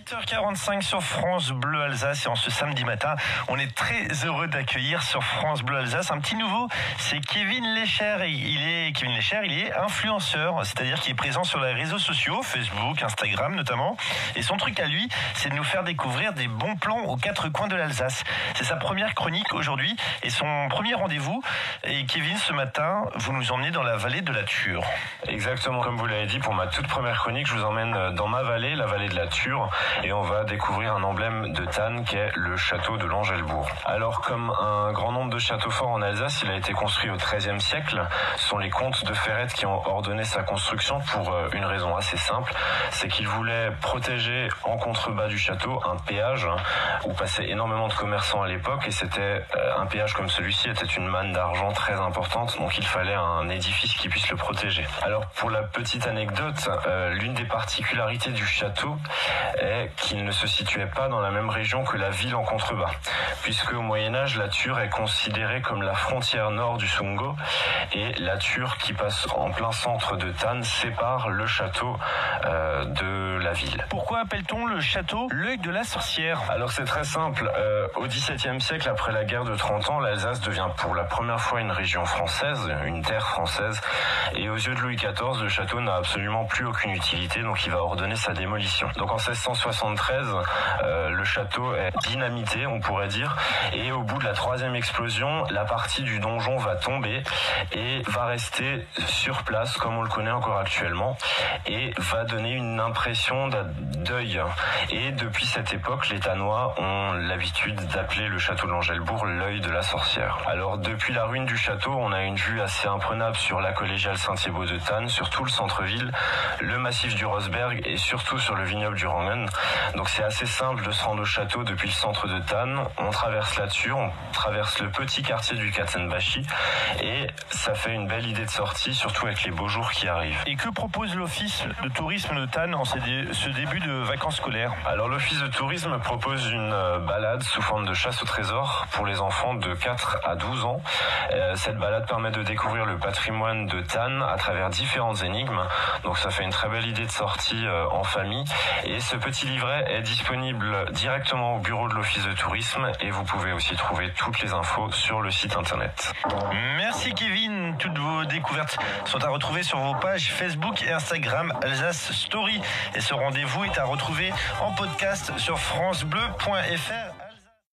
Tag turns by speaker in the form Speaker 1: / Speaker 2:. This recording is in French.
Speaker 1: 8h45 sur France Bleu Alsace et en ce samedi matin, on est très heureux d'accueillir sur France Bleu Alsace un petit nouveau, c'est Kevin Lécher. Il est Kevin Lécher, il est influenceur, c'est-à-dire qu'il est présent sur les réseaux sociaux, Facebook, Instagram notamment. Et son truc à lui, c'est de nous faire découvrir des bons plans aux quatre coins de l'Alsace. C'est sa première chronique aujourd'hui et son premier rendez-vous. Et Kevin, ce matin, vous nous emmenez dans la vallée de la Ture.
Speaker 2: Exactement, comme vous l'avez dit, pour ma toute première chronique, je vous emmène dans ma vallée, la vallée de la Ture et on va découvrir un emblème de Tannes qui est le château de l'Angelbourg. Alors comme un grand nombre de châteaux forts en Alsace, il a été construit au XIIIe siècle. Ce sont les comtes de Ferrette qui ont ordonné sa construction pour euh, une raison assez simple, c'est qu'ils voulaient protéger en contrebas du château un péage où passaient énormément de commerçants à l'époque et c'était euh, un péage comme celui-ci était une manne d'argent très importante, donc il fallait un édifice qui puisse le protéger. Alors pour la petite anecdote, euh, l'une des particularités du château est qu'il ne se situait pas dans la même région que la ville en contrebas, puisque au Moyen Âge, la Ture est considérée comme la frontière nord du Sungo, et la Ture qui passe en plein centre de Tannes sépare le château euh, de la ville.
Speaker 1: Pourquoi appelle-t-on le château l'œil de la sorcière?
Speaker 2: Alors c'est très simple. Euh, au XVIIe siècle, après la guerre de 30 ans, l'Alsace devient pour la première fois une région française, une terre française, et aux yeux de Louis XIV, le château n'a absolument plus aucune utilité, donc il va ordonner sa démolition. Donc en 1673, euh, le château est dynamité, on pourrait dire, et au bout de la troisième explosion, la partie du donjon va tomber et va rester sur place comme on le connaît encore actuellement, et va donner une impression deuil. Et depuis cette époque, les Tannois ont l'habitude d'appeler le château de l'Angelbourg l'œil de la sorcière. Alors depuis la ruine du château, on a une vue assez imprenable sur la collégiale Saint-Thibaud de Tannes, sur tout le centre-ville, le massif du Rosberg et surtout sur le vignoble du Rangen. Donc c'est assez simple de se rendre au château depuis le centre de Tannes. On traverse là-dessus, on traverse le petit quartier du Katzenbachi et ça fait une belle idée de sortie, surtout avec les beaux jours qui arrivent.
Speaker 1: Et que propose l'Office de tourisme de Tannes en ce début de vacances scolaires?
Speaker 2: Alors l'Office de tourisme propose une euh, balade sous forme de chasse au trésor pour les enfants de 4 à 12 ans. Euh, cette balade permet de découvrir le patrimoine de Tannes à travers différentes énigmes. Donc ça fait une très belle idée de sortie euh, en famille. Et ce petit livret est disponible directement au bureau de l'Office de tourisme et vous pouvez aussi trouver toutes les infos sur le site internet.
Speaker 1: Merci Kevin. Toutes vos découvertes sont à retrouver sur vos pages Facebook et Instagram Alsace Story. Et ce rendez-vous est à retrouver en podcast sur francebleu.fr.